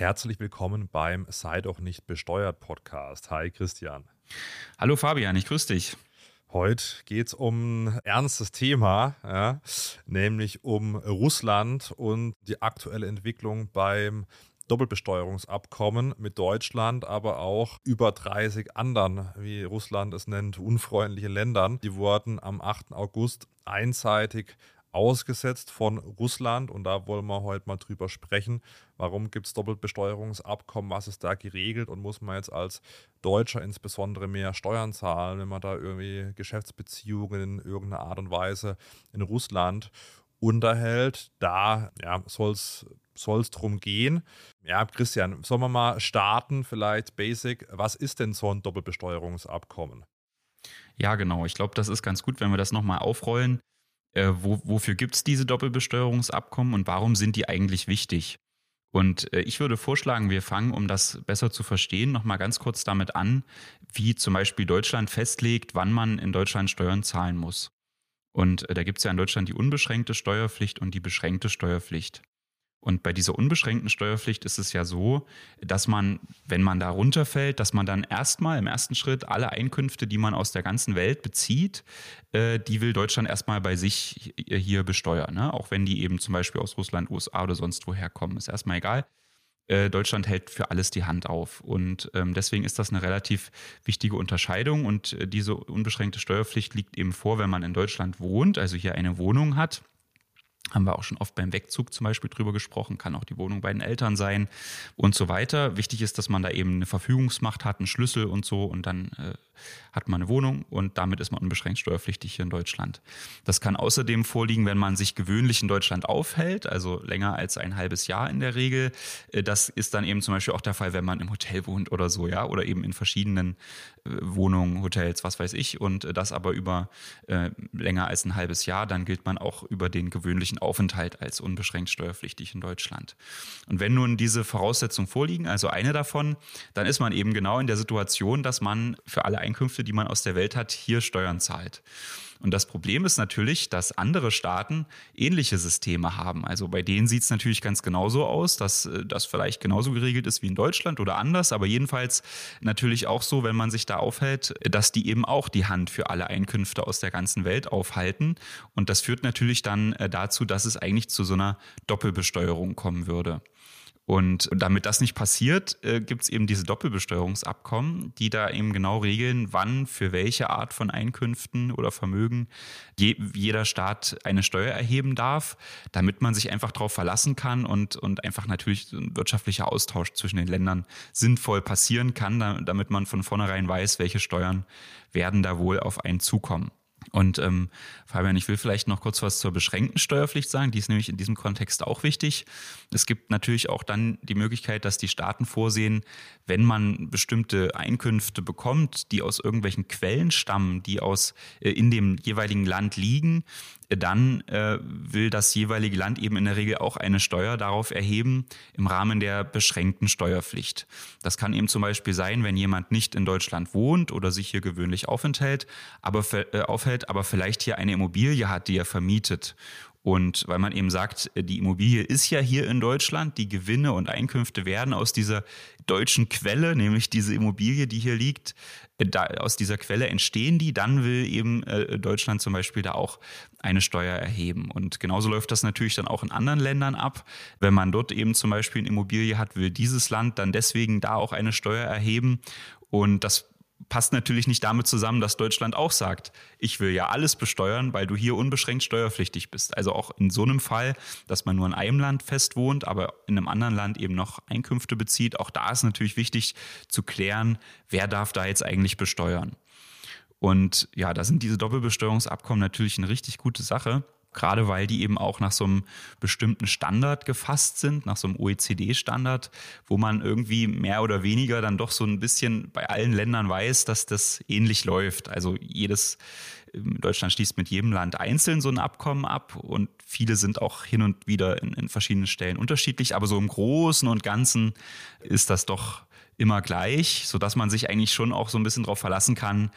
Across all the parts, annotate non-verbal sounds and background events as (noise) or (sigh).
Herzlich willkommen beim Sei doch nicht besteuert Podcast. Hi Christian. Hallo Fabian, ich grüße dich. Heute geht es um ein ernstes Thema, ja, nämlich um Russland und die aktuelle Entwicklung beim Doppelbesteuerungsabkommen mit Deutschland, aber auch über 30 anderen, wie Russland es nennt, unfreundliche Ländern. Die wurden am 8. August einseitig ausgesetzt von Russland und da wollen wir heute mal drüber sprechen. Warum gibt es Doppelbesteuerungsabkommen? Was ist da geregelt und muss man jetzt als Deutscher insbesondere mehr Steuern zahlen, wenn man da irgendwie Geschäftsbeziehungen in irgendeiner Art und Weise in Russland unterhält? Da ja, soll es soll es drum gehen. Ja, Christian, sollen wir mal starten, vielleicht basic. Was ist denn so ein Doppelbesteuerungsabkommen? Ja, genau. Ich glaube, das ist ganz gut, wenn wir das nochmal aufrollen. Äh, wo, wofür gibt es diese Doppelbesteuerungsabkommen und warum sind die eigentlich wichtig? Und äh, ich würde vorschlagen, wir fangen, um das besser zu verstehen, nochmal ganz kurz damit an, wie zum Beispiel Deutschland festlegt, wann man in Deutschland Steuern zahlen muss. Und äh, da gibt es ja in Deutschland die unbeschränkte Steuerpflicht und die beschränkte Steuerpflicht. Und bei dieser unbeschränkten Steuerpflicht ist es ja so, dass man, wenn man da runterfällt, dass man dann erstmal im ersten Schritt alle Einkünfte, die man aus der ganzen Welt bezieht, äh, die will Deutschland erstmal bei sich hier besteuern. Ne? Auch wenn die eben zum Beispiel aus Russland, USA oder sonst woher kommen, ist erstmal egal. Äh, Deutschland hält für alles die Hand auf. Und ähm, deswegen ist das eine relativ wichtige Unterscheidung. Und äh, diese unbeschränkte Steuerpflicht liegt eben vor, wenn man in Deutschland wohnt, also hier eine Wohnung hat haben wir auch schon oft beim Wegzug zum Beispiel drüber gesprochen, kann auch die Wohnung bei den Eltern sein und so weiter. Wichtig ist, dass man da eben eine Verfügungsmacht hat, einen Schlüssel und so und dann äh, hat man eine Wohnung und damit ist man unbeschränkt steuerpflichtig hier in Deutschland. Das kann außerdem vorliegen, wenn man sich gewöhnlich in Deutschland aufhält, also länger als ein halbes Jahr in der Regel. Äh, das ist dann eben zum Beispiel auch der Fall, wenn man im Hotel wohnt oder so, ja, oder eben in verschiedenen äh, Wohnungen, Hotels, was weiß ich, und äh, das aber über äh, länger als ein halbes Jahr, dann gilt man auch über den gewöhnlichen Aufenthalt als unbeschränkt steuerpflichtig in Deutschland. Und wenn nun diese Voraussetzungen vorliegen, also eine davon, dann ist man eben genau in der Situation, dass man für alle Einkünfte, die man aus der Welt hat, hier Steuern zahlt. Und das Problem ist natürlich, dass andere Staaten ähnliche Systeme haben. Also bei denen sieht es natürlich ganz genauso aus, dass äh, das vielleicht genauso geregelt ist wie in Deutschland oder anders, aber jedenfalls natürlich auch so, wenn man sich da aufhält, dass die eben auch die Hand für alle Einkünfte aus der ganzen Welt aufhalten. Und das führt natürlich dann äh, dazu, dass es eigentlich zu so einer Doppelbesteuerung kommen würde. Und damit das nicht passiert, äh, gibt es eben diese Doppelbesteuerungsabkommen, die da eben genau regeln, wann für welche Art von Einkünften oder Vermögen je, jeder Staat eine Steuer erheben darf, damit man sich einfach darauf verlassen kann und, und einfach natürlich ein wirtschaftlicher Austausch zwischen den Ländern sinnvoll passieren kann, damit man von vornherein weiß, welche Steuern werden da wohl auf einen zukommen. Und ähm, Fabian, ich will vielleicht noch kurz was zur beschränkten Steuerpflicht sagen. Die ist nämlich in diesem Kontext auch wichtig. Es gibt natürlich auch dann die Möglichkeit, dass die Staaten vorsehen, wenn man bestimmte Einkünfte bekommt, die aus irgendwelchen Quellen stammen, die aus äh, in dem jeweiligen Land liegen, dann äh, will das jeweilige Land eben in der Regel auch eine Steuer darauf erheben im Rahmen der beschränkten Steuerpflicht. Das kann eben zum Beispiel sein, wenn jemand nicht in Deutschland wohnt oder sich hier gewöhnlich aufenthält, aber, äh, aufhält, aber vielleicht hier eine Immobilie hat, die er vermietet und weil man eben sagt, die Immobilie ist ja hier in Deutschland, die Gewinne und Einkünfte werden aus dieser deutschen Quelle, nämlich diese Immobilie, die hier liegt, da, aus dieser Quelle entstehen die, dann will eben äh, Deutschland zum Beispiel da auch eine Steuer erheben. Und genauso läuft das natürlich dann auch in anderen Ländern ab. Wenn man dort eben zum Beispiel eine Immobilie hat, will dieses Land dann deswegen da auch eine Steuer erheben. Und das passt natürlich nicht damit zusammen, dass Deutschland auch sagt, ich will ja alles besteuern, weil du hier unbeschränkt steuerpflichtig bist. Also auch in so einem Fall, dass man nur in einem Land fest wohnt, aber in einem anderen Land eben noch Einkünfte bezieht. Auch da ist natürlich wichtig zu klären, wer darf da jetzt eigentlich besteuern. Und ja, da sind diese Doppelbesteuerungsabkommen natürlich eine richtig gute Sache. Gerade weil die eben auch nach so einem bestimmten Standard gefasst sind, nach so einem OECD-Standard, wo man irgendwie mehr oder weniger dann doch so ein bisschen bei allen Ländern weiß, dass das ähnlich läuft. Also jedes, ähm, Deutschland schließt mit jedem Land einzeln so ein Abkommen ab und viele sind auch hin und wieder in, in verschiedenen Stellen unterschiedlich, aber so im Großen und Ganzen ist das doch immer gleich, sodass man sich eigentlich schon auch so ein bisschen darauf verlassen kann,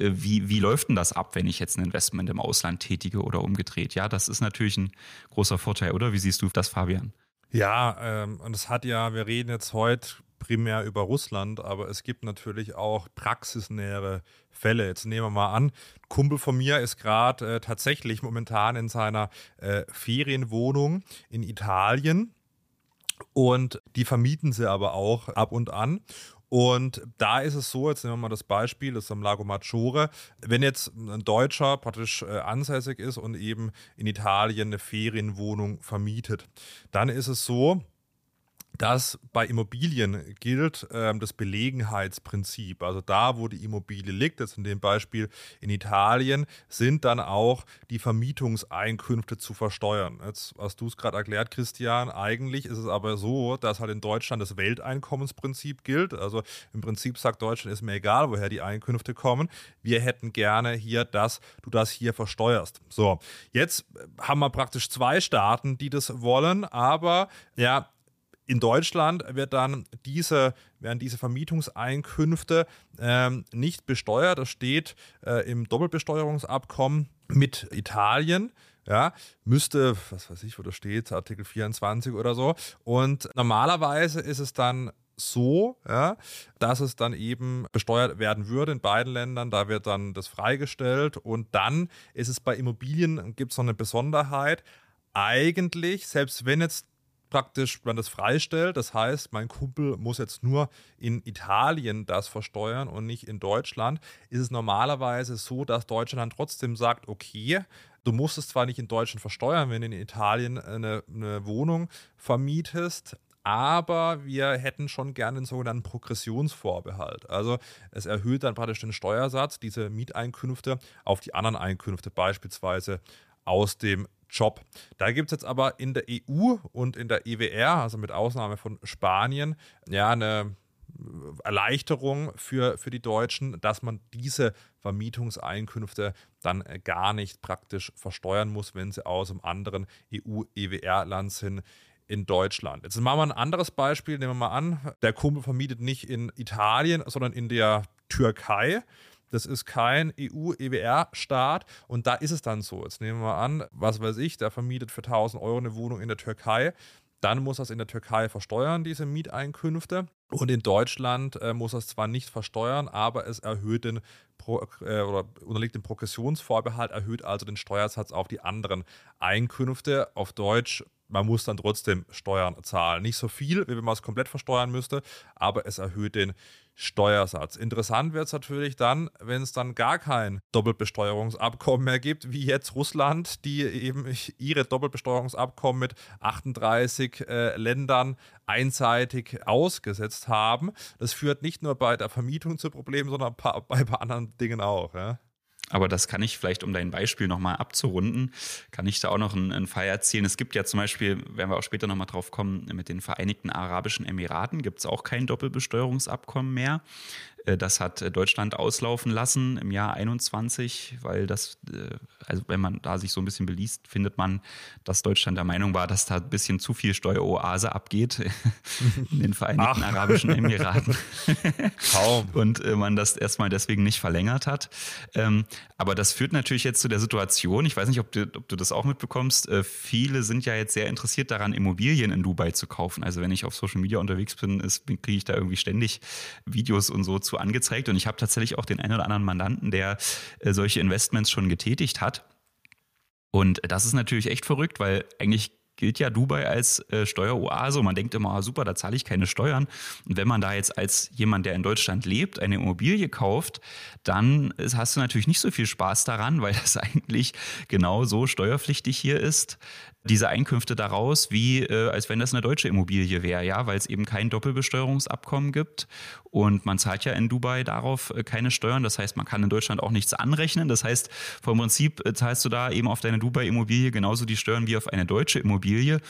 wie, wie läuft denn das ab, wenn ich jetzt ein Investment im Ausland tätige oder umgedreht? Ja, das ist natürlich ein großer Vorteil, oder? Wie siehst du das, Fabian? Ja, ähm, und es hat ja, wir reden jetzt heute primär über Russland, aber es gibt natürlich auch praxisnähere Fälle. Jetzt nehmen wir mal an, ein Kumpel von mir ist gerade äh, tatsächlich momentan in seiner äh, Ferienwohnung in Italien und die vermieten sie aber auch ab und an. Und da ist es so, jetzt nehmen wir mal das Beispiel, das ist am Lago Maggiore, wenn jetzt ein Deutscher praktisch äh, ansässig ist und eben in Italien eine Ferienwohnung vermietet, dann ist es so, dass bei Immobilien gilt ähm, das Belegenheitsprinzip. Also da, wo die Immobilie liegt, jetzt in dem Beispiel in Italien, sind dann auch die Vermietungseinkünfte zu versteuern. Jetzt hast du es gerade erklärt, Christian. Eigentlich ist es aber so, dass halt in Deutschland das Welteinkommensprinzip gilt. Also im Prinzip sagt Deutschland, ist mir egal, woher die Einkünfte kommen. Wir hätten gerne hier, dass du das hier versteuerst. So, jetzt haben wir praktisch zwei Staaten, die das wollen, aber ja, in Deutschland wird dann diese, werden diese Vermietungseinkünfte ähm, nicht besteuert. Das steht äh, im Doppelbesteuerungsabkommen mit Italien. Ja, müsste, was weiß ich, wo das steht, Artikel 24 oder so. Und normalerweise ist es dann so, ja, dass es dann eben besteuert werden würde in beiden Ländern. Da wird dann das freigestellt. Und dann ist es bei Immobilien, gibt es noch eine Besonderheit. Eigentlich, selbst wenn jetzt praktisch man das freistellt. Das heißt, mein Kumpel muss jetzt nur in Italien das versteuern und nicht in Deutschland. Ist es normalerweise so, dass Deutschland dann trotzdem sagt, okay, du musst es zwar nicht in Deutschland versteuern, wenn du in Italien eine, eine Wohnung vermietest, aber wir hätten schon gerne den sogenannten Progressionsvorbehalt. Also es erhöht dann praktisch den Steuersatz, diese Mieteinkünfte auf die anderen Einkünfte, beispielsweise aus dem Job. Da gibt es jetzt aber in der EU und in der EWR, also mit Ausnahme von Spanien, ja, eine Erleichterung für, für die Deutschen, dass man diese Vermietungseinkünfte dann gar nicht praktisch versteuern muss, wenn sie aus einem anderen EU-EWR-Land sind in Deutschland. Jetzt machen wir ein anderes Beispiel, nehmen wir mal an, der Kumpel vermietet nicht in Italien, sondern in der Türkei. Das ist kein EU-EWR-Staat und da ist es dann so. Jetzt nehmen wir an, was weiß ich, der vermietet für 1000 Euro eine Wohnung in der Türkei. Dann muss es in der Türkei versteuern, diese Mieteinkünfte. Und in Deutschland äh, muss es zwar nicht versteuern, aber es erhöht den Pro, äh, oder unterliegt dem Progressionsvorbehalt, erhöht also den Steuersatz auf die anderen Einkünfte. Auf Deutsch man muss dann trotzdem Steuern zahlen. Nicht so viel, wie wenn man es komplett versteuern müsste, aber es erhöht den Steuersatz. Interessant wird es natürlich dann, wenn es dann gar kein Doppelbesteuerungsabkommen mehr gibt, wie jetzt Russland, die eben ihre Doppelbesteuerungsabkommen mit 38 äh, Ländern einseitig ausgesetzt haben. Das führt nicht nur bei der Vermietung zu Problemen, sondern bei, bei anderen Dingen auch. Ja. Aber das kann ich vielleicht, um dein Beispiel nochmal abzurunden, kann ich da auch noch einen, einen Fall erzählen. Es gibt ja zum Beispiel, werden wir auch später nochmal drauf kommen, mit den Vereinigten Arabischen Emiraten gibt es auch kein Doppelbesteuerungsabkommen mehr. Äh, das hat äh, Deutschland auslaufen lassen im Jahr 21, weil das, äh, also wenn man da sich so ein bisschen beliest, findet man, dass Deutschland der Meinung war, dass da ein bisschen zu viel Steueroase abgeht (laughs) in den Vereinigten Ach. Arabischen Emiraten. (laughs) Kaum. Und man das erstmal deswegen nicht verlängert hat. Ähm, aber das führt natürlich jetzt zu der Situation, ich weiß nicht, ob du, ob du das auch mitbekommst, viele sind ja jetzt sehr interessiert daran, Immobilien in Dubai zu kaufen. Also wenn ich auf Social Media unterwegs bin, kriege ich da irgendwie ständig Videos und so zu angezeigt und ich habe tatsächlich auch den einen oder anderen Mandanten, der äh, solche Investments schon getätigt hat. Und das ist natürlich echt verrückt, weil eigentlich gilt ja Dubai als äh, Steueroase. Man denkt immer, ah, super, da zahle ich keine Steuern. Und wenn man da jetzt als jemand, der in Deutschland lebt, eine Immobilie kauft, dann hast du natürlich nicht so viel Spaß daran, weil das (laughs) eigentlich genau so steuerpflichtig hier ist diese Einkünfte daraus, wie äh, als wenn das eine deutsche Immobilie wäre, ja, weil es eben kein Doppelbesteuerungsabkommen gibt und man zahlt ja in Dubai darauf äh, keine Steuern. Das heißt, man kann in Deutschland auch nichts anrechnen. Das heißt, vom Prinzip äh, zahlst du da eben auf deine Dubai-Immobilie genauso die Steuern wie auf eine deutsche Immobilie.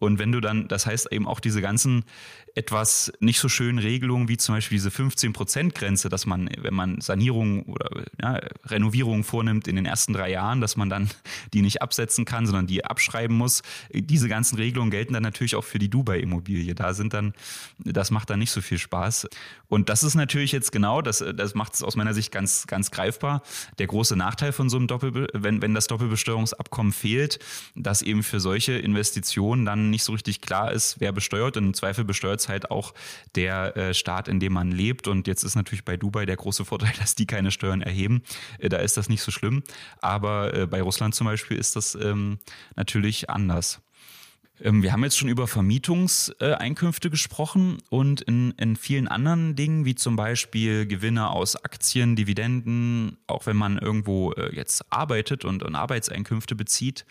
Und wenn du dann, das heißt eben auch diese ganzen etwas nicht so schönen Regelungen wie zum Beispiel diese 15-Prozent-Grenze, dass man, wenn man Sanierungen oder ja, Renovierungen vornimmt in den ersten drei Jahren, dass man dann die nicht absetzen kann, sondern die abschreiben muss. Diese ganzen Regelungen gelten dann natürlich auch für die Dubai-Immobilie. Da sind dann, das macht dann nicht so viel Spaß. Und das ist natürlich jetzt genau, das, das macht es aus meiner Sicht ganz, ganz greifbar. Der große Nachteil von so einem Doppel, wenn, wenn das Doppelbesteuerungsabkommen fehlt, dass eben für solche Investitionen dann nicht so richtig klar ist, wer besteuert. Und im Zweifel besteuert es halt auch der äh, Staat, in dem man lebt. Und jetzt ist natürlich bei Dubai der große Vorteil, dass die keine Steuern erheben. Äh, da ist das nicht so schlimm. Aber äh, bei Russland zum Beispiel ist das ähm, natürlich anders. Ähm, wir haben jetzt schon über Vermietungseinkünfte gesprochen und in, in vielen anderen Dingen, wie zum Beispiel Gewinne aus Aktien, Dividenden, auch wenn man irgendwo äh, jetzt arbeitet und, und Arbeitseinkünfte bezieht,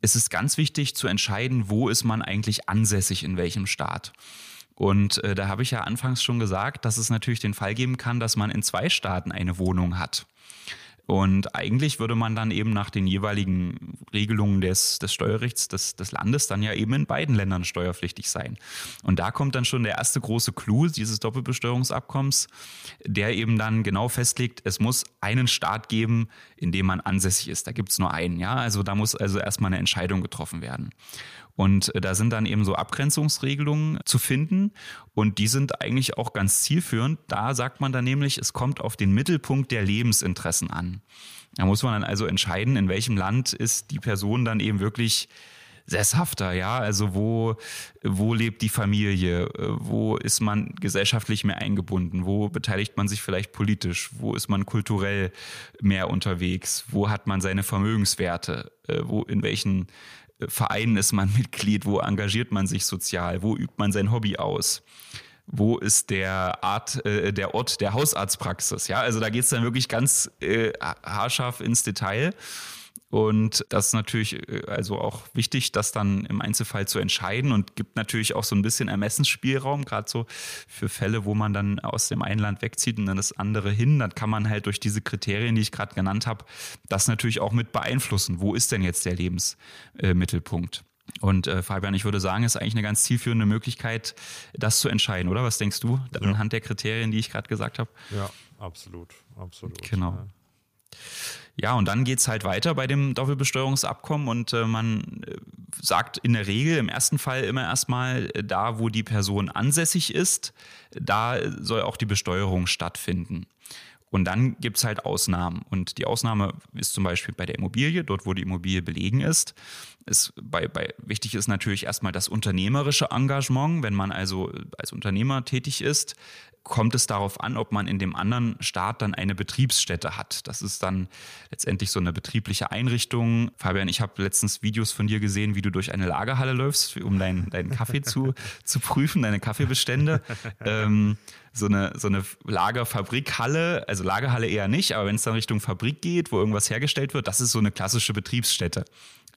ist es ganz wichtig zu entscheiden, wo ist man eigentlich ansässig in welchem Staat. Und äh, da habe ich ja anfangs schon gesagt, dass es natürlich den Fall geben kann, dass man in zwei Staaten eine Wohnung hat. Und eigentlich würde man dann eben nach den jeweiligen Regelungen des, des Steuerrechts des, des Landes dann ja eben in beiden Ländern steuerpflichtig sein. Und da kommt dann schon der erste große Clou dieses Doppelbesteuerungsabkommens, der eben dann genau festlegt, es muss einen Staat geben, in dem man ansässig ist. Da gibt es nur einen, ja. Also da muss also erstmal eine Entscheidung getroffen werden. Und äh, da sind dann eben so Abgrenzungsregelungen zu finden. Und die sind eigentlich auch ganz zielführend. Da sagt man dann nämlich, es kommt auf den Mittelpunkt der Lebensinteressen an. Da muss man dann also entscheiden, in welchem Land ist die Person dann eben wirklich sesshafter, ja, also wo, wo lebt die Familie, wo ist man gesellschaftlich mehr eingebunden, wo beteiligt man sich vielleicht politisch, wo ist man kulturell mehr unterwegs, wo hat man seine Vermögenswerte, äh, wo in welchen Vereinen ist man (laughs) Mitglied, wo engagiert man sich sozial, wo übt man sein Hobby aus wo ist der Art, äh, der Ort der Hausarztpraxis. Ja, also da geht es dann wirklich ganz äh, haarscharf ins Detail. Und das ist natürlich äh, also auch wichtig, das dann im Einzelfall zu entscheiden und gibt natürlich auch so ein bisschen Ermessensspielraum, gerade so für Fälle, wo man dann aus dem einen Land wegzieht und dann das andere hin. Dann kann man halt durch diese Kriterien, die ich gerade genannt habe, das natürlich auch mit beeinflussen. Wo ist denn jetzt der Lebensmittelpunkt? Und äh, Fabian, ich würde sagen, ist eigentlich eine ganz zielführende Möglichkeit, das zu entscheiden, oder? Was denkst du anhand der Kriterien, die ich gerade gesagt habe? Ja, absolut, absolut. Genau. Ja. Ja, und dann geht es halt weiter bei dem Doppelbesteuerungsabkommen und äh, man äh, sagt in der Regel im ersten Fall immer erstmal, äh, da wo die Person ansässig ist, da soll auch die Besteuerung stattfinden. Und dann gibt es halt Ausnahmen. Und die Ausnahme ist zum Beispiel bei der Immobilie, dort wo die Immobilie belegen ist. Ist bei, bei, wichtig ist natürlich erstmal das unternehmerische Engagement. Wenn man also als Unternehmer tätig ist, kommt es darauf an, ob man in dem anderen Staat dann eine Betriebsstätte hat. Das ist dann letztendlich so eine betriebliche Einrichtung. Fabian, ich habe letztens Videos von dir gesehen, wie du durch eine Lagerhalle läufst, um deinen, deinen Kaffee zu, (laughs) zu prüfen, deine Kaffeebestände. Ähm, so eine, so eine Lagerfabrikhalle, also Lagerhalle eher nicht, aber wenn es dann Richtung Fabrik geht, wo irgendwas hergestellt wird, das ist so eine klassische Betriebsstätte.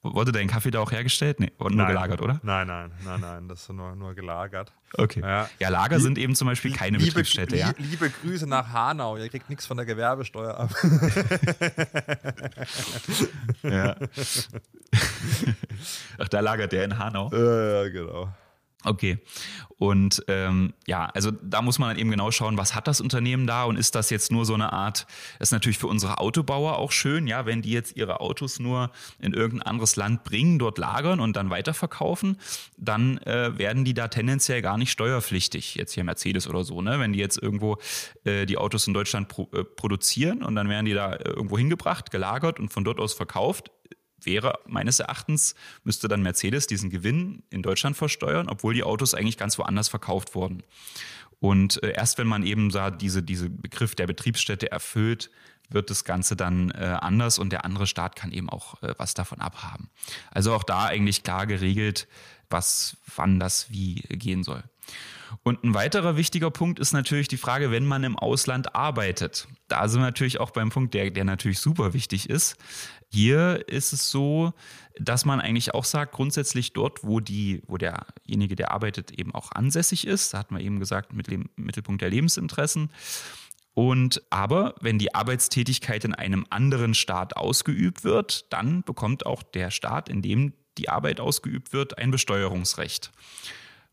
Wurde dein Kaffee da auch hergestellt? Nee, nur gelagert, oder? Nein, nein, nein, nein, das ist nur, nur gelagert. Okay. Ja, ja Lager sind eben zum Beispiel keine liebe, Betriebsstätte, ja? Liebe Grüße nach Hanau, ihr kriegt nichts von der Gewerbesteuer ab. (laughs) (laughs) ja. Ach, da lagert der in Hanau? Ja, genau. Okay. Und ähm, ja, also da muss man dann eben genau schauen, was hat das Unternehmen da und ist das jetzt nur so eine Art, ist natürlich für unsere Autobauer auch schön, ja, wenn die jetzt ihre Autos nur in irgendein anderes Land bringen, dort lagern und dann weiterverkaufen, dann äh, werden die da tendenziell gar nicht steuerpflichtig, jetzt hier Mercedes oder so, ne? Wenn die jetzt irgendwo äh, die Autos in Deutschland pro, äh, produzieren und dann werden die da äh, irgendwo hingebracht, gelagert und von dort aus verkauft, wäre meines Erachtens, müsste dann Mercedes diesen Gewinn in Deutschland versteuern, obwohl die Autos eigentlich ganz woanders verkauft wurden. Und äh, erst wenn man eben da diese, diese Begriff der Betriebsstätte erfüllt, wird das Ganze dann äh, anders und der andere Staat kann eben auch äh, was davon abhaben. Also auch da eigentlich klar geregelt, was, wann das wie gehen soll. Und ein weiterer wichtiger Punkt ist natürlich die Frage, wenn man im Ausland arbeitet. Da sind wir natürlich auch beim Punkt, der, der natürlich super wichtig ist. Hier ist es so, dass man eigentlich auch sagt, grundsätzlich dort, wo die, wo derjenige, der arbeitet, eben auch ansässig ist, da hatten wir eben gesagt, mit dem Mittelpunkt der Lebensinteressen. Und aber wenn die Arbeitstätigkeit in einem anderen Staat ausgeübt wird, dann bekommt auch der Staat, in dem die Arbeit ausgeübt wird, ein Besteuerungsrecht.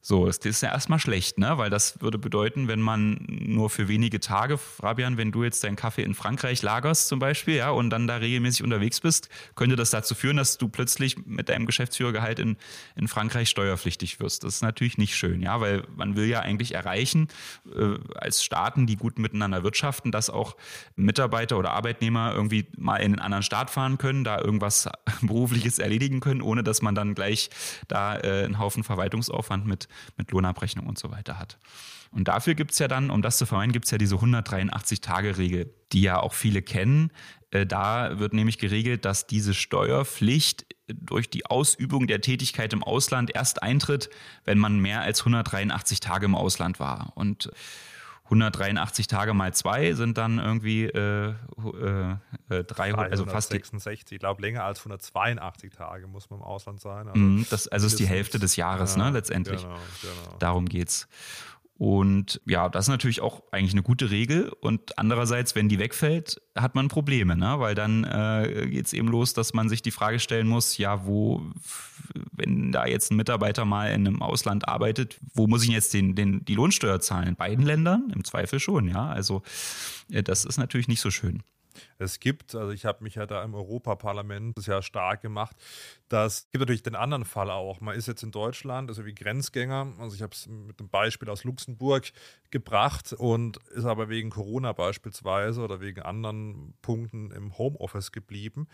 So, das ist ja erstmal schlecht, ne? Weil das würde bedeuten, wenn man nur für wenige Tage, Fabian, wenn du jetzt deinen Kaffee in Frankreich lagerst zum Beispiel, ja, und dann da regelmäßig unterwegs bist, könnte das dazu führen, dass du plötzlich mit deinem Geschäftsführergehalt in, in Frankreich steuerpflichtig wirst. Das ist natürlich nicht schön, ja, weil man will ja eigentlich erreichen, äh, als Staaten, die gut miteinander wirtschaften, dass auch Mitarbeiter oder Arbeitnehmer irgendwie mal in einen anderen Staat fahren können, da irgendwas (laughs) Berufliches erledigen können, ohne dass man dann gleich da äh, einen Haufen Verwaltungsaufwand mit mit Lohnabrechnung und so weiter hat. Und dafür gibt es ja dann, um das zu vermeiden, gibt es ja diese 183-Tage-Regel, die ja auch viele kennen. Äh, da wird nämlich geregelt, dass diese Steuerpflicht durch die Ausübung der Tätigkeit im Ausland erst eintritt, wenn man mehr als 183 Tage im Ausland war. Und 183 Tage mal zwei sind dann irgendwie äh, äh, 300, also fast 66, ich glaube länger als 182 Tage muss man im Ausland sein. Also, mm, das, also ist die Hälfte des Jahres, ne, ja, ne, letztendlich. Genau, genau. Darum geht's. Und ja, das ist natürlich auch eigentlich eine gute Regel. Und andererseits, wenn die wegfällt, hat man Probleme, ne? weil dann äh, geht es eben los, dass man sich die Frage stellen muss, ja, wo, wenn da jetzt ein Mitarbeiter mal in einem Ausland arbeitet, wo muss ich jetzt den, den, die Lohnsteuer zahlen? In beiden Ländern? Im Zweifel schon, ja. Also äh, das ist natürlich nicht so schön es gibt. Also ich habe mich ja da im Europaparlament das ja stark gemacht. Das gibt natürlich den anderen Fall auch. Man ist jetzt in Deutschland, also wie Grenzgänger. Also ich habe es mit einem Beispiel aus Luxemburg gebracht und ist aber wegen Corona beispielsweise oder wegen anderen Punkten im Homeoffice geblieben.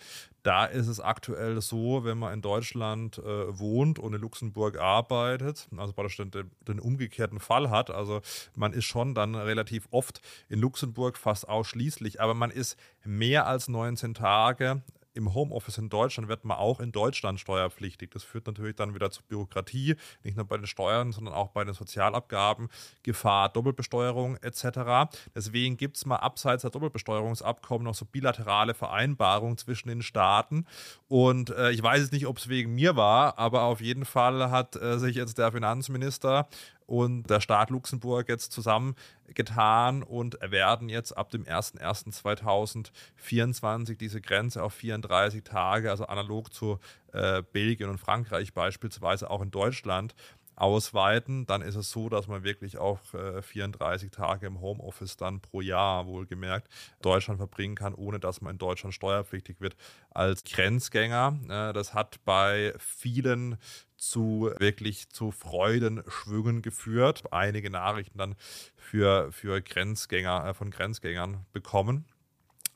Da ist es aktuell so, wenn man in Deutschland äh, wohnt und in Luxemburg arbeitet, also praktisch den, den umgekehrten Fall hat. Also man ist schon dann relativ oft in Luxemburg fast ausschließlich, aber man ist mehr als 19 Tage im Homeoffice in Deutschland wird man auch in Deutschland steuerpflichtig. Das führt natürlich dann wieder zu Bürokratie, nicht nur bei den Steuern, sondern auch bei den Sozialabgaben, Gefahr, Doppelbesteuerung etc. Deswegen gibt es mal abseits der Doppelbesteuerungsabkommen noch so bilaterale Vereinbarungen zwischen den Staaten. Und äh, ich weiß jetzt nicht, ob es wegen mir war, aber auf jeden Fall hat äh, sich jetzt der Finanzminister und der Staat Luxemburg jetzt zusammengetan und werden jetzt ab dem 01.01.2024 diese Grenze auf 34 Tage, also analog zu äh, Belgien und Frankreich beispielsweise auch in Deutschland, ausweiten, dann ist es so, dass man wirklich auch äh, 34 Tage im Homeoffice dann pro Jahr wohlgemerkt Deutschland verbringen kann, ohne dass man in Deutschland steuerpflichtig wird als Grenzgänger. Äh, das hat bei vielen zu wirklich zu Freudenschwüngen geführt. Einige Nachrichten dann für, für Grenzgänger, äh, von Grenzgängern bekommen.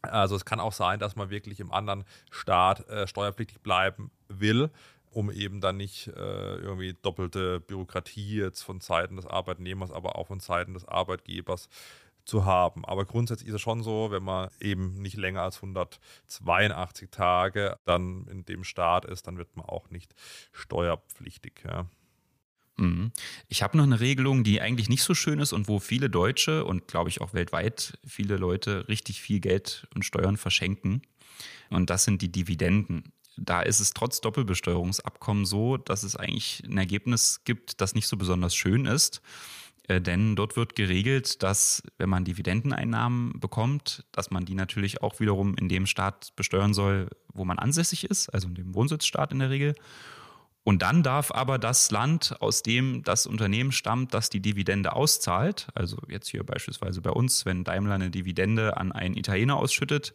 Also es kann auch sein, dass man wirklich im anderen Staat äh, steuerpflichtig bleiben will um eben dann nicht äh, irgendwie doppelte Bürokratie jetzt von Seiten des Arbeitnehmers, aber auch von Seiten des Arbeitgebers zu haben. Aber grundsätzlich ist es schon so, wenn man eben nicht länger als 182 Tage dann in dem Staat ist, dann wird man auch nicht steuerpflichtig. Ja. Mhm. Ich habe noch eine Regelung, die eigentlich nicht so schön ist und wo viele Deutsche und glaube ich auch weltweit viele Leute richtig viel Geld und Steuern verschenken. Und das sind die Dividenden da ist es trotz Doppelbesteuerungsabkommen so, dass es eigentlich ein Ergebnis gibt, das nicht so besonders schön ist. Äh, denn dort wird geregelt, dass wenn man Dividendeneinnahmen bekommt, dass man die natürlich auch wiederum in dem Staat besteuern soll, wo man ansässig ist, also in dem Wohnsitzstaat in der Regel. Und dann darf aber das Land, aus dem das Unternehmen stammt, das die Dividende auszahlt, also jetzt hier beispielsweise bei uns, wenn Daimler eine Dividende an einen Italiener ausschüttet,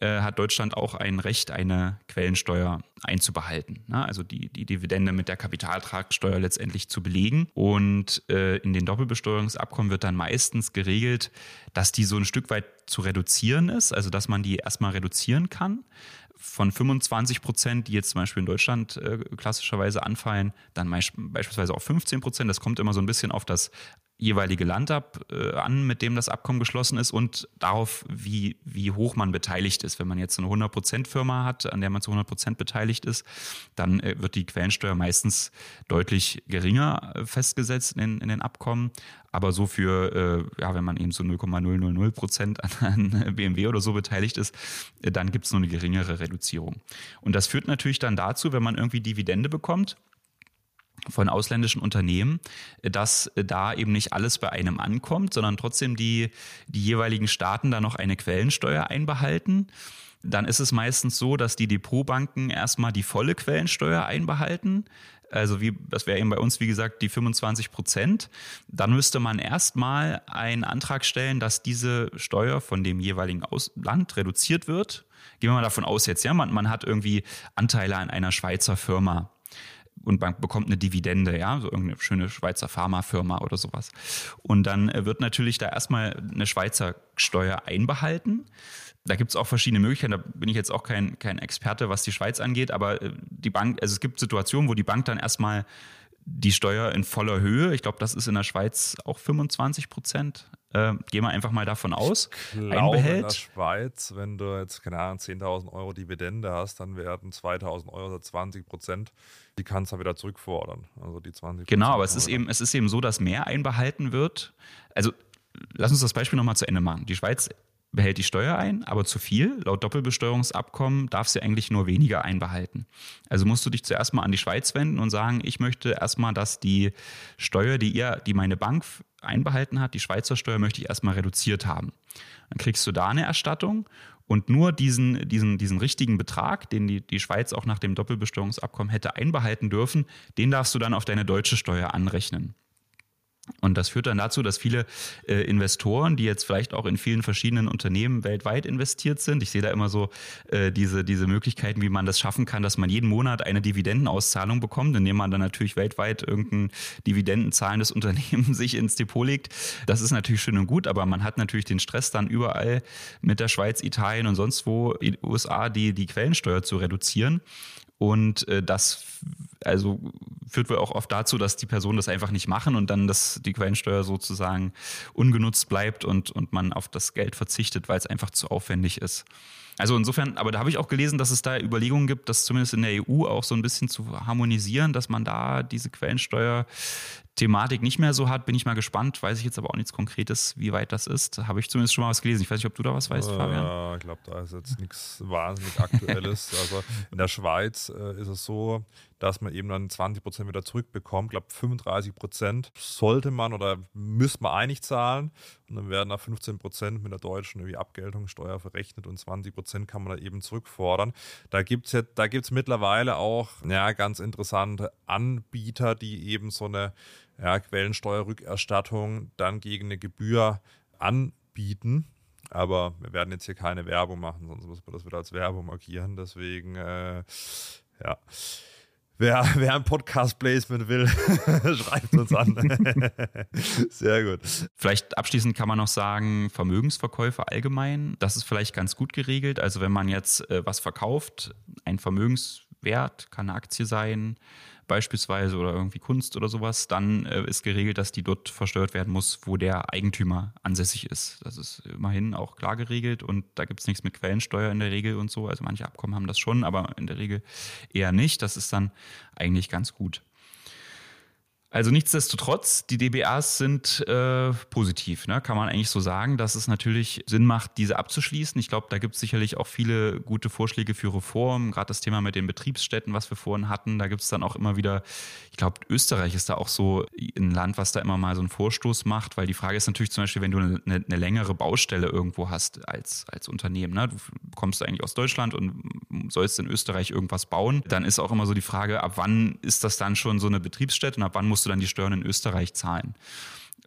äh, hat Deutschland auch ein Recht, eine Quellensteuer einzubehalten. Ne? Also die, die Dividende mit der Kapitaltragsteuer letztendlich zu belegen. Und äh, in den Doppelbesteuerungsabkommen wird dann meistens geregelt, dass die so ein Stück weit zu reduzieren ist, also dass man die erstmal reduzieren kann von 25 Prozent, die jetzt zum Beispiel in Deutschland äh, klassischerweise anfallen, dann beispielsweise auf 15 Prozent. Das kommt immer so ein bisschen auf das jeweilige Land ab, äh, an, mit dem das Abkommen geschlossen ist und darauf, wie, wie hoch man beteiligt ist. Wenn man jetzt eine 100%-Firma hat, an der man zu 100% beteiligt ist, dann äh, wird die Quellensteuer meistens deutlich geringer äh, festgesetzt in, in den Abkommen. Aber so für, äh, ja, wenn man eben so 0,000 an, an BMW oder so beteiligt ist, äh, dann gibt es nur eine geringere Reduzierung. Und das führt natürlich dann dazu, wenn man irgendwie Dividende bekommt, von ausländischen Unternehmen, dass da eben nicht alles bei einem ankommt, sondern trotzdem die, die jeweiligen Staaten da noch eine Quellensteuer einbehalten. Dann ist es meistens so, dass die Depotbanken erstmal die volle Quellensteuer einbehalten, Also wie, das wäre eben bei uns, wie gesagt, die 25 Prozent. Dann müsste man erstmal einen Antrag stellen, dass diese Steuer von dem jeweiligen Aus Land reduziert wird. Gehen wir mal davon aus jetzt, ja, man, man hat irgendwie Anteile an einer Schweizer Firma und man bekommt eine Dividende, ja, so irgendeine schöne Schweizer Pharmafirma oder sowas. Und dann äh, wird natürlich da erstmal eine Schweizer Steuer einbehalten. Da gibt es auch verschiedene Möglichkeiten, da bin ich jetzt auch kein, kein Experte, was die Schweiz angeht, aber äh, die Bank, also es gibt Situationen, wo die Bank dann erstmal die Steuer in voller Höhe, ich glaube, das ist in der Schweiz auch 25 Prozent, äh, gehen wir einfach mal davon aus, ich glaube, einbehält. In der Schweiz, wenn du jetzt, keine Ahnung, 10.000 Euro Dividende hast, dann werden 2.000 Euro oder 20 Prozent, die kannst du wieder zurückfordern. Also die 20 Genau, aber es ist, eben, es ist eben so, dass mehr einbehalten wird. Also lass uns das Beispiel nochmal zu Ende machen. Die Schweiz behält die Steuer ein, aber zu viel. Laut Doppelbesteuerungsabkommen darf sie eigentlich nur weniger einbehalten. Also musst du dich zuerst mal an die Schweiz wenden und sagen, ich möchte erstmal, dass die Steuer, die ihr, die meine Bank einbehalten hat, die Schweizer Steuer möchte ich erstmal reduziert haben. Dann kriegst du da eine Erstattung und nur diesen, diesen, diesen richtigen Betrag, den die, die Schweiz auch nach dem Doppelbesteuerungsabkommen hätte einbehalten dürfen, den darfst du dann auf deine deutsche Steuer anrechnen. Und das führt dann dazu, dass viele äh, Investoren, die jetzt vielleicht auch in vielen verschiedenen Unternehmen weltweit investiert sind, ich sehe da immer so äh, diese, diese Möglichkeiten, wie man das schaffen kann, dass man jeden Monat eine Dividendenauszahlung bekommt, indem man dann natürlich weltweit irgendein dividendenzahlendes (laughs) Unternehmen sich ins Depot legt. Das ist natürlich schön und gut, aber man hat natürlich den Stress dann überall mit der Schweiz, Italien und sonst wo, USA, die, die Quellensteuer zu reduzieren. Und äh, das also führt wohl auch oft dazu, dass die Personen das einfach nicht machen und dann das, die Quellensteuer sozusagen ungenutzt bleibt und, und man auf das Geld verzichtet, weil es einfach zu aufwendig ist. Also insofern, aber da habe ich auch gelesen, dass es da Überlegungen gibt, das zumindest in der EU auch so ein bisschen zu harmonisieren, dass man da diese Quellensteuer Thematik nicht mehr so hat, bin ich mal gespannt. Weiß ich jetzt aber auch nichts Konkretes, wie weit das ist. Habe ich zumindest schon mal was gelesen. Ich weiß nicht, ob du da was weißt, äh, Fabian. Ich glaube, da ist jetzt nichts wahnsinnig Aktuelles. (laughs) also in der Schweiz äh, ist es so, dass man eben dann 20 Prozent wieder zurückbekommt. Ich glaube, 35 Prozent sollte man oder müsste man einig zahlen. Und dann werden da 15 Prozent mit der deutschen irgendwie Abgeltungssteuer verrechnet und 20 Prozent kann man da eben zurückfordern. Da gibt es da gibt's mittlerweile auch ja, ganz interessante Anbieter, die eben so eine ja, Quellensteuerrückerstattung dann gegen eine Gebühr anbieten. Aber wir werden jetzt hier keine Werbung machen, sonst müssen wir das wieder als Werbung markieren. Deswegen, äh, ja. Wer, (laughs) wer ein Podcast-Placement will, (laughs) schreibt uns an. (laughs) Sehr gut. Vielleicht abschließend kann man noch sagen, Vermögensverkäufe allgemein, das ist vielleicht ganz gut geregelt. Also wenn man jetzt äh, was verkauft, ein Vermögenswert, kann eine Aktie sein, beispielsweise oder irgendwie Kunst oder sowas, dann äh, ist geregelt, dass die dort versteuert werden muss, wo der Eigentümer ansässig ist. Das ist immerhin auch klar geregelt und da gibt es nichts mit Quellensteuer in der Regel und so. Also manche Abkommen haben das schon, aber in der Regel eher nicht. Das ist dann eigentlich ganz gut. Also nichtsdestotrotz, die DBAs sind äh, positiv, ne? kann man eigentlich so sagen, dass es natürlich Sinn macht, diese abzuschließen. Ich glaube, da gibt es sicherlich auch viele gute Vorschläge für Reformen, gerade das Thema mit den Betriebsstätten, was wir vorhin hatten. Da gibt es dann auch immer wieder, ich glaube, Österreich ist da auch so ein Land, was da immer mal so einen Vorstoß macht, weil die Frage ist natürlich zum Beispiel, wenn du eine, eine längere Baustelle irgendwo hast als, als Unternehmen, ne? du kommst eigentlich aus Deutschland und sollst in Österreich irgendwas bauen, dann ist auch immer so die Frage, ab wann ist das dann schon so eine Betriebsstätte und ab wann musst du dann die Steuern in Österreich zahlen.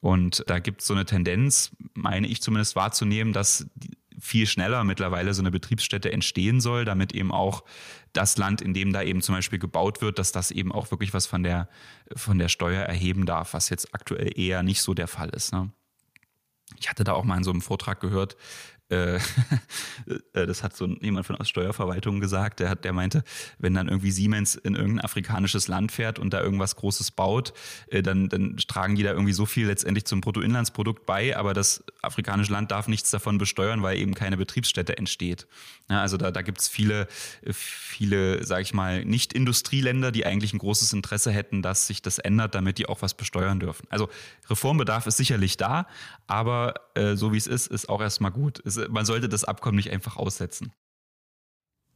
Und da gibt es so eine Tendenz, meine ich zumindest wahrzunehmen, dass viel schneller mittlerweile so eine Betriebsstätte entstehen soll, damit eben auch das Land, in dem da eben zum Beispiel gebaut wird, dass das eben auch wirklich was von der, von der Steuer erheben darf, was jetzt aktuell eher nicht so der Fall ist. Ne? Ich hatte da auch mal in so einem Vortrag gehört, äh, (laughs) äh, das hat so jemand von der Steuerverwaltung gesagt, der, hat, der meinte, wenn dann irgendwie Siemens in irgendein afrikanisches Land fährt und da irgendwas Großes baut, äh, dann, dann tragen die da irgendwie so viel letztendlich zum Bruttoinlandsprodukt bei, aber das afrikanische Land darf nichts davon besteuern, weil eben keine Betriebsstätte entsteht. Ja, also da, da gibt es viele, viele, sage ich mal, Nicht-Industrieländer, die eigentlich ein großes Interesse hätten, dass sich das ändert, damit die auch was besteuern dürfen. Also Reformbedarf ist sicherlich da, aber äh, so wie es ist, ist auch erstmal gut. Es man sollte das Abkommen nicht einfach aussetzen.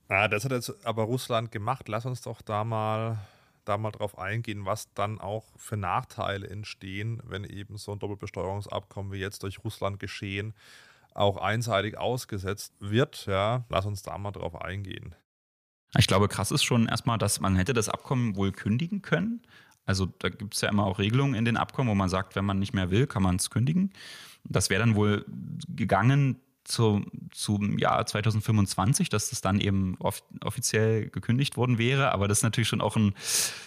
Ah, das hat jetzt aber Russland gemacht. Lass uns doch da mal, da mal drauf eingehen, was dann auch für Nachteile entstehen, wenn eben so ein Doppelbesteuerungsabkommen wie jetzt durch Russland geschehen, auch einseitig ausgesetzt wird. Ja, lass uns da mal drauf eingehen. Ich glaube, krass ist schon erstmal, dass man hätte das Abkommen wohl kündigen können. Also da gibt es ja immer auch Regelungen in den Abkommen, wo man sagt, wenn man nicht mehr will, kann man es kündigen. Das wäre dann wohl gegangen zu, zum Jahr 2025, dass das dann eben off offiziell gekündigt worden wäre. Aber das ist natürlich schon auch ein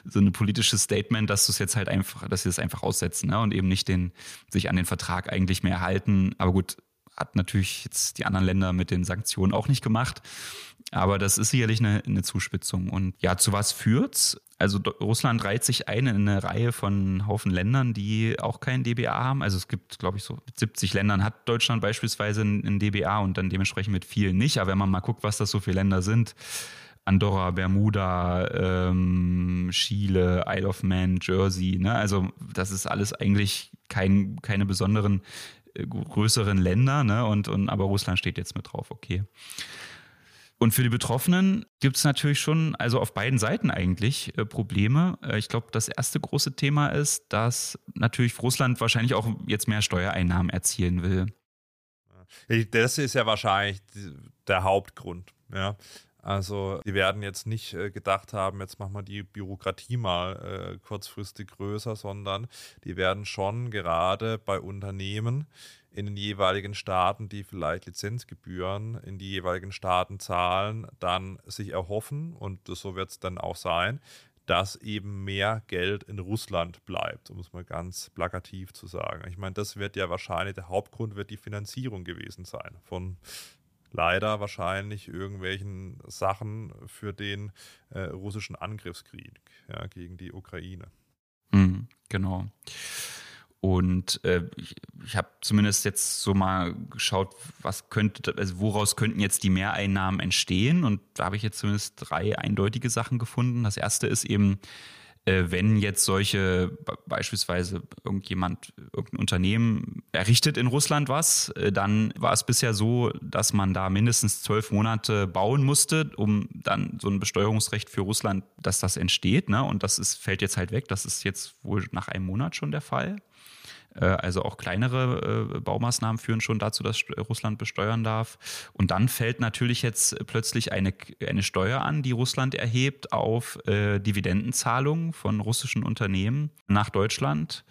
so ein politisches Statement, dass es jetzt halt einfach, dass sie es einfach aussetzen ne? und eben nicht den, sich an den Vertrag eigentlich mehr halten. Aber gut, hat natürlich jetzt die anderen Länder mit den Sanktionen auch nicht gemacht. Aber das ist sicherlich eine, eine Zuspitzung. Und ja, zu was führt's? Also Russland reiht sich ein in eine Reihe von Haufen Ländern, die auch kein DBA haben. Also es gibt, glaube ich, so 70 Ländern hat Deutschland beispielsweise ein DBA und dann dementsprechend mit vielen nicht. Aber wenn man mal guckt, was das so für Länder sind, Andorra, Bermuda, ähm, Chile, Isle of Man, Jersey, ne? Also das ist alles eigentlich kein, keine besonderen äh, größeren Länder, ne? Und, und aber Russland steht jetzt mit drauf, okay. Und für die Betroffenen gibt es natürlich schon, also auf beiden Seiten eigentlich, äh, Probleme. Äh, ich glaube, das erste große Thema ist, dass natürlich Russland wahrscheinlich auch jetzt mehr Steuereinnahmen erzielen will. Das ist ja wahrscheinlich der Hauptgrund. Ja. Also die werden jetzt nicht äh, gedacht haben, jetzt machen wir die Bürokratie mal äh, kurzfristig größer, sondern die werden schon gerade bei Unternehmen in den jeweiligen Staaten, die vielleicht Lizenzgebühren in die jeweiligen Staaten zahlen, dann sich erhoffen, und so wird es dann auch sein, dass eben mehr Geld in Russland bleibt, um es mal ganz plakativ zu sagen. Ich meine, das wird ja wahrscheinlich, der Hauptgrund wird die Finanzierung gewesen sein von leider wahrscheinlich irgendwelchen Sachen für den äh, russischen Angriffskrieg ja, gegen die Ukraine. Mhm, genau. Und äh, ich, ich habe zumindest jetzt so mal geschaut, was könnte, also woraus könnten jetzt die Mehreinnahmen entstehen. Und da habe ich jetzt zumindest drei eindeutige Sachen gefunden. Das erste ist eben, äh, wenn jetzt solche, beispielsweise irgendjemand, irgendein Unternehmen errichtet in Russland was, äh, dann war es bisher so, dass man da mindestens zwölf Monate bauen musste, um dann so ein Besteuerungsrecht für Russland, dass das entsteht. Ne? Und das ist, fällt jetzt halt weg. Das ist jetzt wohl nach einem Monat schon der Fall. Äh, also auch kleinere äh, Baumaßnahmen führen schon dazu, dass Russland besteuern darf. Und dann fällt natürlich jetzt plötzlich eine, eine Steuer an, die Russland erhebt auf äh, Dividendenzahlungen von russischen Unternehmen nach Deutschland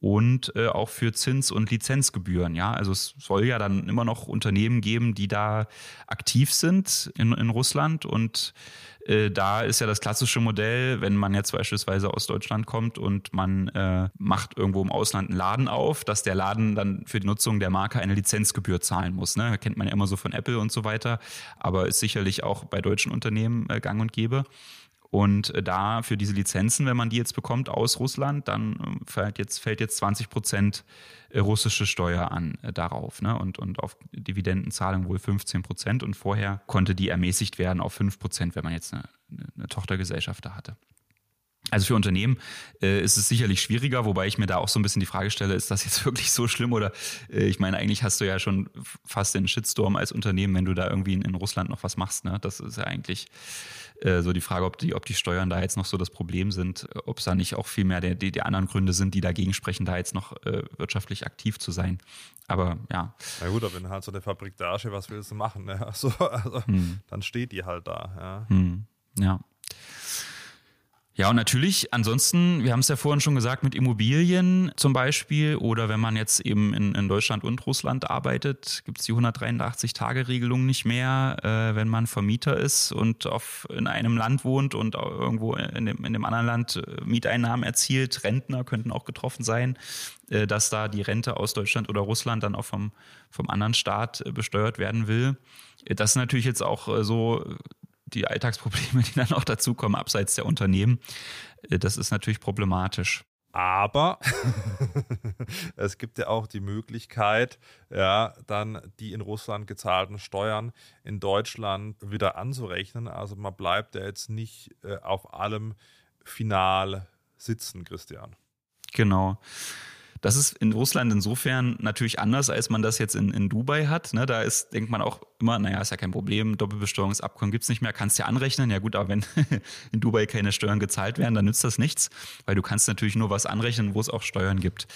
und äh, auch für Zins- und Lizenzgebühren. Ja, also es soll ja dann immer noch Unternehmen geben, die da aktiv sind in, in Russland und äh, da ist ja das klassische Modell, wenn man jetzt beispielsweise aus Deutschland kommt und man äh, macht irgendwo im Ausland einen Laden auf, dass der Laden dann für die Nutzung der Marke eine Lizenzgebühr zahlen muss. Ne? Kennt man ja immer so von Apple und so weiter, aber ist sicherlich auch bei deutschen Unternehmen äh, gang und gäbe. Und äh, da für diese Lizenzen, wenn man die jetzt bekommt aus Russland, dann äh, fällt jetzt, fällt jetzt 20 Prozent äh, russische Steuer an äh, darauf. Ne? Und, und auf Dividendenzahlung wohl 15 Prozent. Und vorher konnte die ermäßigt werden auf 5 Prozent, wenn man jetzt eine, eine Tochtergesellschaft da hatte. Also für Unternehmen äh, ist es sicherlich schwieriger, wobei ich mir da auch so ein bisschen die Frage stelle, ist das jetzt (laughs) wirklich so schlimm oder äh, ich meine, eigentlich hast du ja schon fast den Shitstorm als Unternehmen, wenn du da irgendwie in, in Russland noch was machst. Ne? Das ist ja eigentlich äh, so die Frage, ob die, ob die Steuern da jetzt noch so das Problem sind, ob es da nicht auch viel mehr die, die, die anderen Gründe sind, die dagegen sprechen, da jetzt noch äh, wirtschaftlich aktiv zu sein. Aber ja. Na gut, aber wenn halt so eine Fabrik da steht, was willst du machen? Ne? (laughs) Also, also hm. dann steht die halt da. Ja. Hm. ja. Ja, und natürlich, ansonsten, wir haben es ja vorhin schon gesagt, mit Immobilien zum Beispiel oder wenn man jetzt eben in, in Deutschland und Russland arbeitet, gibt es die 183-Tage-Regelung nicht mehr, äh, wenn man Vermieter ist und auf, in einem Land wohnt und irgendwo in dem, in dem anderen Land äh, Mieteinnahmen erzielt. Rentner könnten auch getroffen sein, äh, dass da die Rente aus Deutschland oder Russland dann auch vom, vom anderen Staat äh, besteuert werden will. Das ist natürlich jetzt auch äh, so die Alltagsprobleme, (laughs) die dann auch dazukommen, abseits der Unternehmen. Äh, das ist natürlich problematisch. Aber (laughs) es gibt ja auch die Möglichkeit, ja, dann die in Russland gezahlten Steuern in Deutschland wieder anzurechnen. Also man bleibt ja jetzt nicht äh, auf allem final sitzen, Christian. Genau. Das ist in Russland insofern natürlich anders, als man das jetzt in, in Dubai hat. Ne? Da ist, denkt man auch immer, naja, ist ja kein Problem, Doppelbesteuerungsabkommen gibt es nicht mehr, kannst ja anrechnen. Ja gut, aber wenn (laughs) in Dubai keine Steuern gezahlt werden, dann nützt das nichts, weil du kannst natürlich nur was anrechnen, wo es auch Steuern gibt.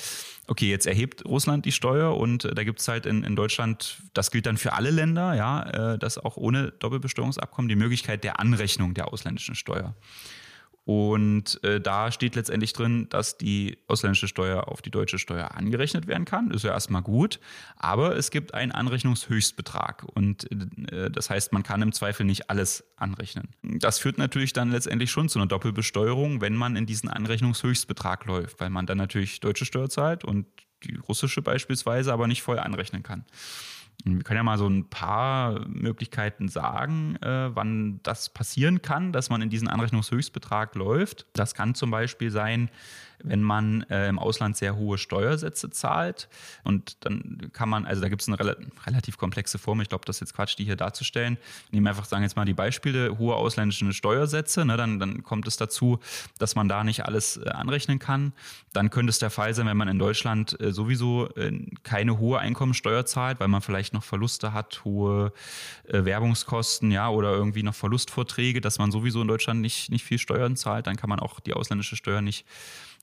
Okay, jetzt erhebt Russland die Steuer und äh, da gibt es halt in, in Deutschland, das gilt dann für alle Länder, ja, äh, das auch ohne Doppelbesteuerungsabkommen, die Möglichkeit der Anrechnung der ausländischen Steuer. Und äh, da steht letztendlich drin, dass die ausländische Steuer auf die deutsche Steuer angerechnet werden kann. Ist ja erstmal gut. Aber es gibt einen Anrechnungshöchstbetrag. Und äh, das heißt, man kann im Zweifel nicht alles anrechnen. Das führt natürlich dann letztendlich schon zu einer Doppelbesteuerung, wenn man in diesen Anrechnungshöchstbetrag läuft, weil man dann natürlich deutsche Steuer zahlt und die russische beispielsweise aber nicht voll anrechnen kann. Wir können ja mal so ein paar Möglichkeiten sagen, äh, wann das passieren kann, dass man in diesen Anrechnungshöchstbetrag läuft. Das kann zum Beispiel sein, wenn man äh, im Ausland sehr hohe Steuersätze zahlt. Und dann kann man, also da gibt es eine rel relativ komplexe Form, ich glaube, das ist jetzt Quatsch, die hier darzustellen. Nehmen einfach, sagen jetzt mal die Beispiele, hohe ausländische Steuersätze, ne, dann, dann kommt es dazu, dass man da nicht alles äh, anrechnen kann. Dann könnte es der Fall sein, wenn man in Deutschland äh, sowieso äh, keine hohe Einkommensteuer zahlt, weil man vielleicht noch Verluste hat, hohe äh, Werbungskosten, ja, oder irgendwie noch Verlustvorträge, dass man sowieso in Deutschland nicht, nicht viel Steuern zahlt, dann kann man auch die ausländische Steuer nicht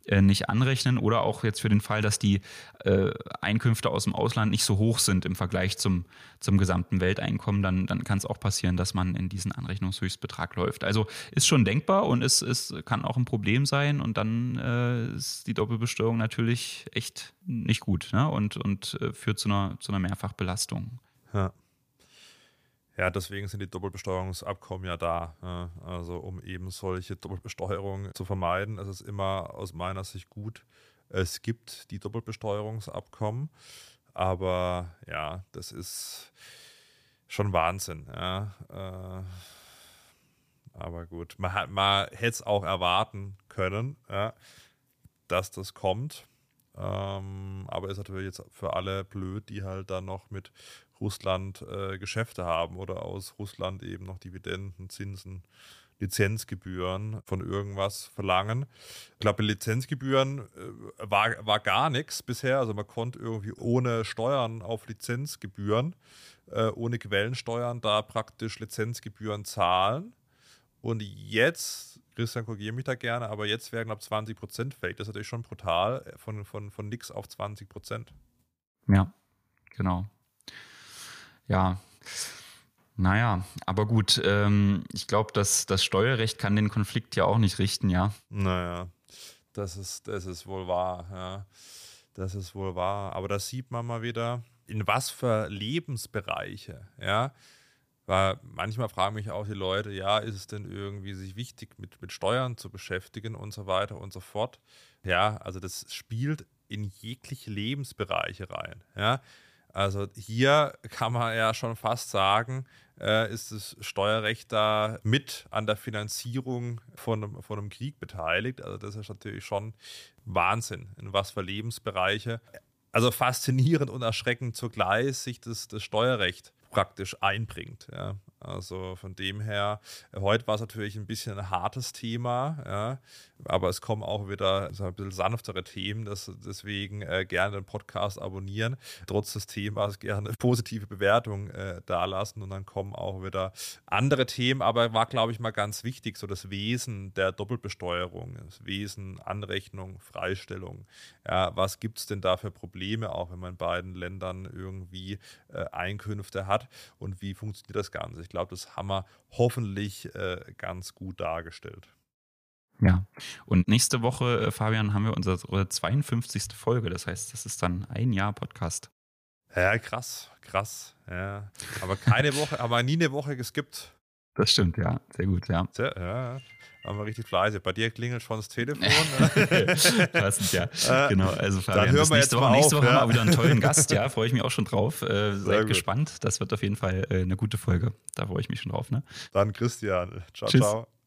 äh, nicht anrechnen oder auch jetzt für den Fall, dass die äh, Einkünfte aus dem Ausland nicht so hoch sind im Vergleich zum, zum gesamten Welteinkommen, dann, dann kann es auch passieren, dass man in diesen Anrechnungshöchstbetrag läuft. Also ist schon denkbar und es, es kann auch ein Problem sein und dann äh, ist die Doppelbesteuerung natürlich echt nicht gut ne? und, und äh, führt zu einer, zu einer Mehrfachbelastung. Ja. Ja, deswegen sind die Doppelbesteuerungsabkommen ja da. Ja, also um eben solche Doppelbesteuerung zu vermeiden. Es ist immer aus meiner Sicht gut, es gibt die Doppelbesteuerungsabkommen. Aber ja, das ist schon Wahnsinn. Ja. Äh, aber gut, man, man hätte es auch erwarten können, ja, dass das kommt. Ähm, aber ist natürlich jetzt für alle blöd, die halt dann noch mit Russland äh, Geschäfte haben oder aus Russland eben noch Dividenden, Zinsen, Lizenzgebühren von irgendwas verlangen. Ich glaube, Lizenzgebühren äh, war, war gar nichts bisher. Also man konnte irgendwie ohne Steuern auf Lizenzgebühren, äh, ohne Quellensteuern da praktisch Lizenzgebühren zahlen. Und jetzt, Christian, korrigiere mich da gerne, aber jetzt werden, glaube ich, 20 Prozent fällig. Das ist natürlich schon brutal, äh, von, von, von nix auf 20 Prozent. Ja, genau. Ja. Naja, aber gut, ähm, ich glaube, dass das Steuerrecht kann den Konflikt ja auch nicht richten, ja. Naja, das ist, das ist wohl wahr, ja. Das ist wohl wahr. Aber da sieht man mal wieder, in was für Lebensbereiche, ja. Weil manchmal fragen mich auch die Leute, ja, ist es denn irgendwie sich wichtig, mit, mit Steuern zu beschäftigen und so weiter und so fort. Ja, also das spielt in jegliche Lebensbereiche rein. Ja, also hier kann man ja schon fast sagen, äh, ist das Steuerrecht da mit an der Finanzierung von von einem Krieg beteiligt. Also das ist natürlich schon Wahnsinn, in was für Lebensbereiche. Also faszinierend und erschreckend zugleich sich das, das Steuerrecht praktisch einbringt. Ja. Also von dem her, heute war es natürlich ein bisschen ein hartes Thema, ja, aber es kommen auch wieder so ein bisschen sanftere Themen, das, deswegen äh, gerne den Podcast abonnieren, trotz des Themas gerne positive Bewertungen äh, dalassen und dann kommen auch wieder andere Themen, aber war, glaube ich, mal ganz wichtig, so das Wesen der Doppelbesteuerung, das Wesen Anrechnung, Freistellung, ja, was gibt es denn da für Probleme, auch wenn man in beiden Ländern irgendwie äh, Einkünfte hat? Und wie funktioniert das Ganze? Ich glaube, das haben wir hoffentlich äh, ganz gut dargestellt. Ja, und nächste Woche, äh, Fabian, haben wir unsere 52. Folge. Das heißt, das ist dann ein Jahr Podcast. Ja, krass, krass. Ja. Aber keine (laughs) Woche, aber nie eine Woche geskippt. Das stimmt, ja. Sehr gut, ja. Sehr, ja. Waren wir richtig fleißig. Bei dir klingelt schon das Telefon. (laughs) Ne? Passend, ja. Äh, genau, also Fabian, Dann hören wir nächste jetzt Woche, mal nächste auf, Woche ja. haben wir wieder einen tollen (laughs) Gast, ja. Freue ich mich auch schon drauf. Äh, seid gut. gespannt. Das wird auf jeden Fall äh, eine gute Folge. Da freue ich mich schon drauf, ne? Dann Christian. Ciao, Tschüss. ciao.